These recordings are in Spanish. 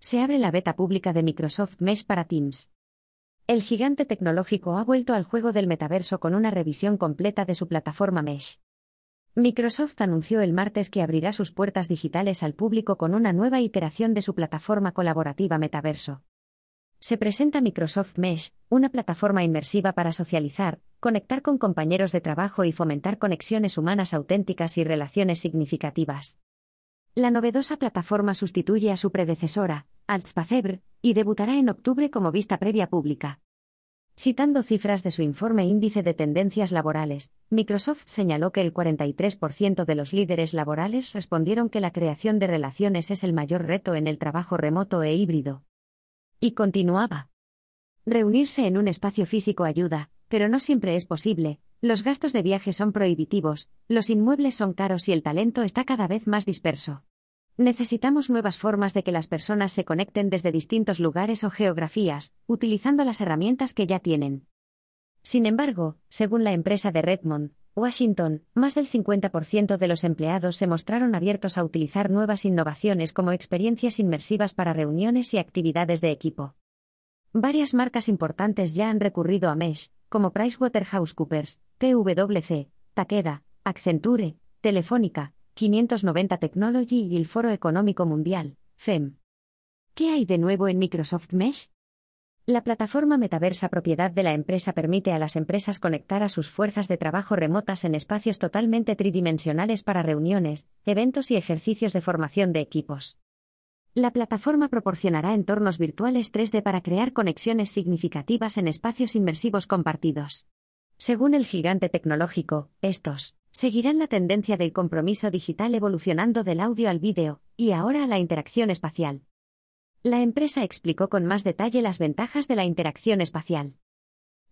Se abre la beta pública de Microsoft Mesh para Teams. El gigante tecnológico ha vuelto al juego del metaverso con una revisión completa de su plataforma Mesh. Microsoft anunció el martes que abrirá sus puertas digitales al público con una nueva iteración de su plataforma colaborativa Metaverso. Se presenta Microsoft Mesh, una plataforma inmersiva para socializar, conectar con compañeros de trabajo y fomentar conexiones humanas auténticas y relaciones significativas. La novedosa plataforma sustituye a su predecesora, Altspacebre, y debutará en octubre como vista previa pública. Citando cifras de su informe Índice de Tendencias Laborales, Microsoft señaló que el 43% de los líderes laborales respondieron que la creación de relaciones es el mayor reto en el trabajo remoto e híbrido. Y continuaba. Reunirse en un espacio físico ayuda, pero no siempre es posible, los gastos de viaje son prohibitivos, los inmuebles son caros y el talento está cada vez más disperso. Necesitamos nuevas formas de que las personas se conecten desde distintos lugares o geografías, utilizando las herramientas que ya tienen. Sin embargo, según la empresa de Redmond, Washington, más del 50% de los empleados se mostraron abiertos a utilizar nuevas innovaciones como experiencias inmersivas para reuniones y actividades de equipo. Varias marcas importantes ya han recurrido a Mesh, como PricewaterhouseCoopers, PwC, Takeda, Accenture, Telefónica, 590 Technology y el Foro Económico Mundial, FEM. ¿Qué hay de nuevo en Microsoft Mesh? La plataforma metaversa propiedad de la empresa permite a las empresas conectar a sus fuerzas de trabajo remotas en espacios totalmente tridimensionales para reuniones, eventos y ejercicios de formación de equipos. La plataforma proporcionará entornos virtuales 3D para crear conexiones significativas en espacios inmersivos compartidos. Según el gigante tecnológico, estos seguirán la tendencia del compromiso digital evolucionando del audio al vídeo, y ahora a la interacción espacial. La empresa explicó con más detalle las ventajas de la interacción espacial.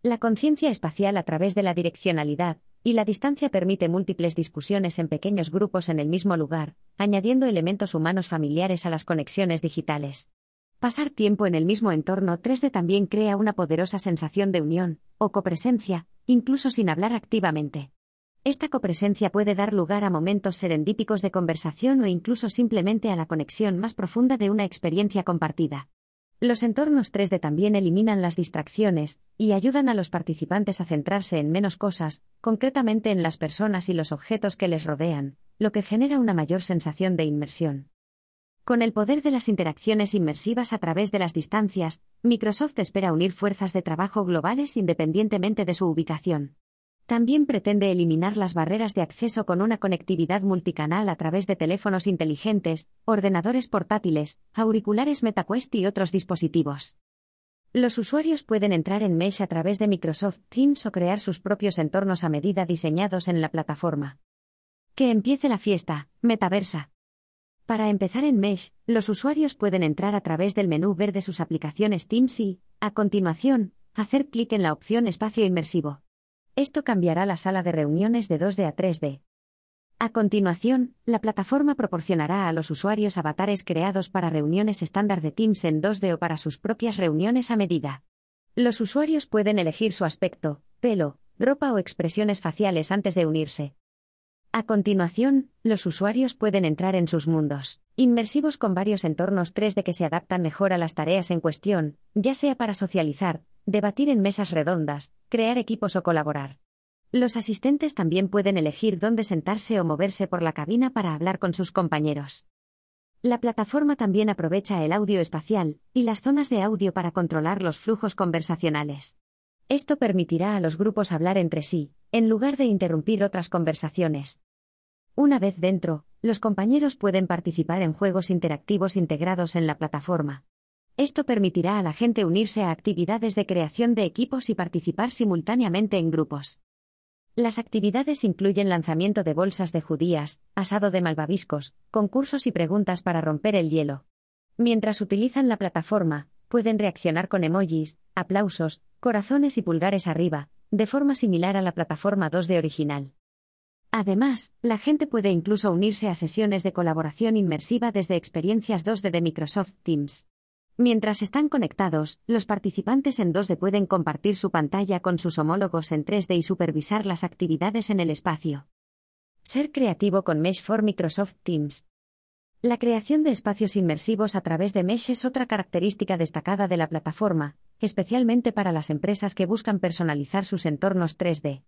La conciencia espacial a través de la direccionalidad y la distancia permite múltiples discusiones en pequeños grupos en el mismo lugar, añadiendo elementos humanos familiares a las conexiones digitales. Pasar tiempo en el mismo entorno 3D también crea una poderosa sensación de unión, o copresencia, incluso sin hablar activamente. Esta copresencia puede dar lugar a momentos serendípicos de conversación o incluso simplemente a la conexión más profunda de una experiencia compartida. Los entornos 3D también eliminan las distracciones y ayudan a los participantes a centrarse en menos cosas, concretamente en las personas y los objetos que les rodean, lo que genera una mayor sensación de inmersión. Con el poder de las interacciones inmersivas a través de las distancias, Microsoft espera unir fuerzas de trabajo globales independientemente de su ubicación. También pretende eliminar las barreras de acceso con una conectividad multicanal a través de teléfonos inteligentes, ordenadores portátiles, auriculares MetaQuest y otros dispositivos. Los usuarios pueden entrar en Mesh a través de Microsoft Teams o crear sus propios entornos a medida diseñados en la plataforma. Que empiece la fiesta, metaversa. Para empezar en Mesh, los usuarios pueden entrar a través del menú ver de sus aplicaciones Teams y, a continuación, hacer clic en la opción Espacio Inmersivo. Esto cambiará la sala de reuniones de 2D a 3D. A continuación, la plataforma proporcionará a los usuarios avatares creados para reuniones estándar de Teams en 2D o para sus propias reuniones a medida. Los usuarios pueden elegir su aspecto, pelo, ropa o expresiones faciales antes de unirse. A continuación, los usuarios pueden entrar en sus mundos, inmersivos con varios entornos 3D que se adaptan mejor a las tareas en cuestión, ya sea para socializar, debatir en mesas redondas, crear equipos o colaborar. Los asistentes también pueden elegir dónde sentarse o moverse por la cabina para hablar con sus compañeros. La plataforma también aprovecha el audio espacial y las zonas de audio para controlar los flujos conversacionales. Esto permitirá a los grupos hablar entre sí, en lugar de interrumpir otras conversaciones. Una vez dentro, los compañeros pueden participar en juegos interactivos integrados en la plataforma. Esto permitirá a la gente unirse a actividades de creación de equipos y participar simultáneamente en grupos. Las actividades incluyen lanzamiento de bolsas de judías, asado de malvaviscos, concursos y preguntas para romper el hielo. Mientras utilizan la plataforma, pueden reaccionar con emojis, aplausos, corazones y pulgares arriba, de forma similar a la plataforma 2D original. Además, la gente puede incluso unirse a sesiones de colaboración inmersiva desde experiencias 2D de Microsoft Teams. Mientras están conectados, los participantes en 2D pueden compartir su pantalla con sus homólogos en 3D y supervisar las actividades en el espacio. Ser creativo con Mesh for Microsoft Teams. La creación de espacios inmersivos a través de Mesh es otra característica destacada de la plataforma, especialmente para las empresas que buscan personalizar sus entornos 3D.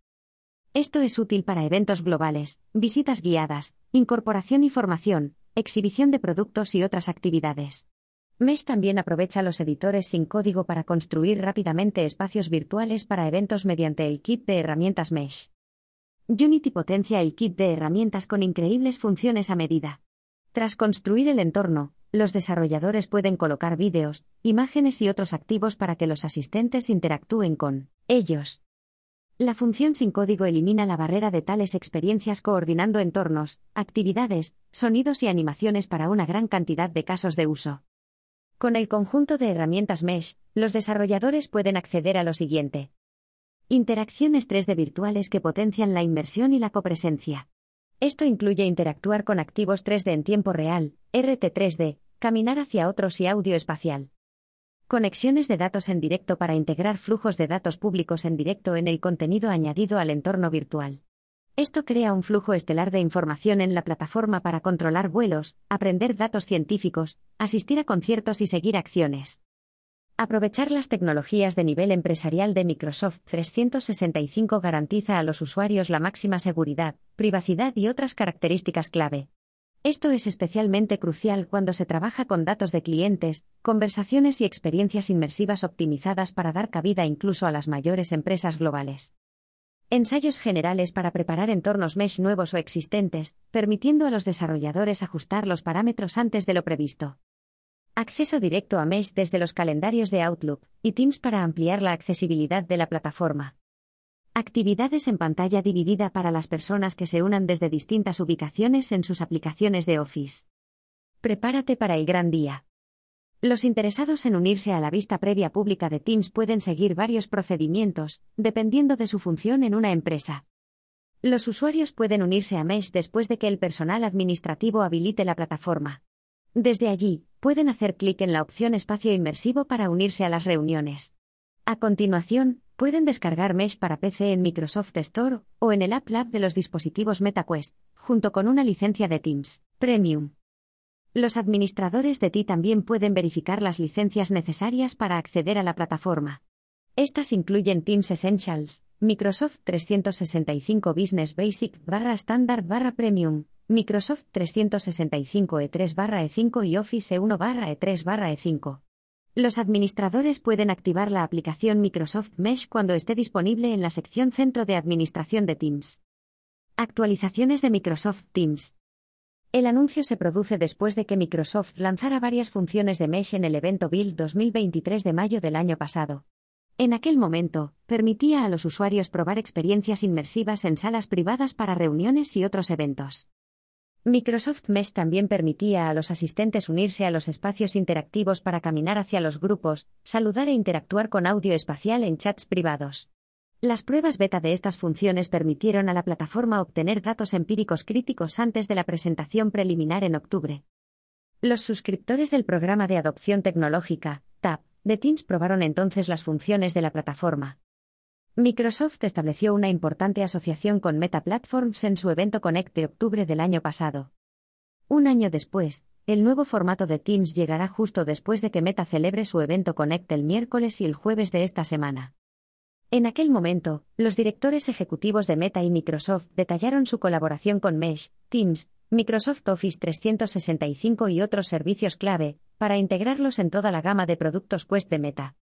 Esto es útil para eventos globales, visitas guiadas, incorporación y formación, exhibición de productos y otras actividades. Mesh también aprovecha los editores sin código para construir rápidamente espacios virtuales para eventos mediante el kit de herramientas Mesh. Unity potencia el kit de herramientas con increíbles funciones a medida. Tras construir el entorno, los desarrolladores pueden colocar vídeos, imágenes y otros activos para que los asistentes interactúen con ellos. La función sin código elimina la barrera de tales experiencias coordinando entornos, actividades, sonidos y animaciones para una gran cantidad de casos de uso. Con el conjunto de herramientas Mesh, los desarrolladores pueden acceder a lo siguiente. Interacciones 3D virtuales que potencian la inmersión y la copresencia. Esto incluye interactuar con activos 3D en tiempo real, RT3D, caminar hacia otros y audio espacial. Conexiones de datos en directo para integrar flujos de datos públicos en directo en el contenido añadido al entorno virtual. Esto crea un flujo estelar de información en la plataforma para controlar vuelos, aprender datos científicos, asistir a conciertos y seguir acciones. Aprovechar las tecnologías de nivel empresarial de Microsoft 365 garantiza a los usuarios la máxima seguridad, privacidad y otras características clave. Esto es especialmente crucial cuando se trabaja con datos de clientes, conversaciones y experiencias inmersivas optimizadas para dar cabida incluso a las mayores empresas globales. Ensayos generales para preparar entornos mesh nuevos o existentes, permitiendo a los desarrolladores ajustar los parámetros antes de lo previsto. Acceso directo a Mesh desde los calendarios de Outlook y Teams para ampliar la accesibilidad de la plataforma. Actividades en pantalla dividida para las personas que se unan desde distintas ubicaciones en sus aplicaciones de Office. Prepárate para el gran día. Los interesados en unirse a la vista previa pública de Teams pueden seguir varios procedimientos, dependiendo de su función en una empresa. Los usuarios pueden unirse a Mesh después de que el personal administrativo habilite la plataforma. Desde allí, pueden hacer clic en la opción Espacio Inmersivo para unirse a las reuniones. A continuación, pueden descargar Mesh para PC en Microsoft Store o en el App Lab de los dispositivos MetaQuest, junto con una licencia de Teams Premium. Los administradores de TI también pueden verificar las licencias necesarias para acceder a la plataforma. Estas incluyen Teams Essentials, Microsoft 365 Business Basic barra Standard barra Premium, Microsoft 365 E3 E5 y Office E1 E3 E5. Los administradores pueden activar la aplicación Microsoft Mesh cuando esté disponible en la sección Centro de Administración de Teams. Actualizaciones de Microsoft Teams. El anuncio se produce después de que Microsoft lanzara varias funciones de Mesh en el evento Build 2023 de mayo del año pasado. En aquel momento, permitía a los usuarios probar experiencias inmersivas en salas privadas para reuniones y otros eventos. Microsoft Mesh también permitía a los asistentes unirse a los espacios interactivos para caminar hacia los grupos, saludar e interactuar con audio espacial en chats privados. Las pruebas beta de estas funciones permitieron a la plataforma obtener datos empíricos críticos antes de la presentación preliminar en octubre. Los suscriptores del programa de adopción tecnológica, TAP, de Teams probaron entonces las funciones de la plataforma. Microsoft estableció una importante asociación con Meta Platforms en su evento Connect de octubre del año pasado. Un año después, el nuevo formato de Teams llegará justo después de que Meta celebre su evento Connect el miércoles y el jueves de esta semana. En aquel momento, los directores ejecutivos de Meta y Microsoft detallaron su colaboración con Mesh, Teams, Microsoft Office 365 y otros servicios clave, para integrarlos en toda la gama de productos Quest de Meta.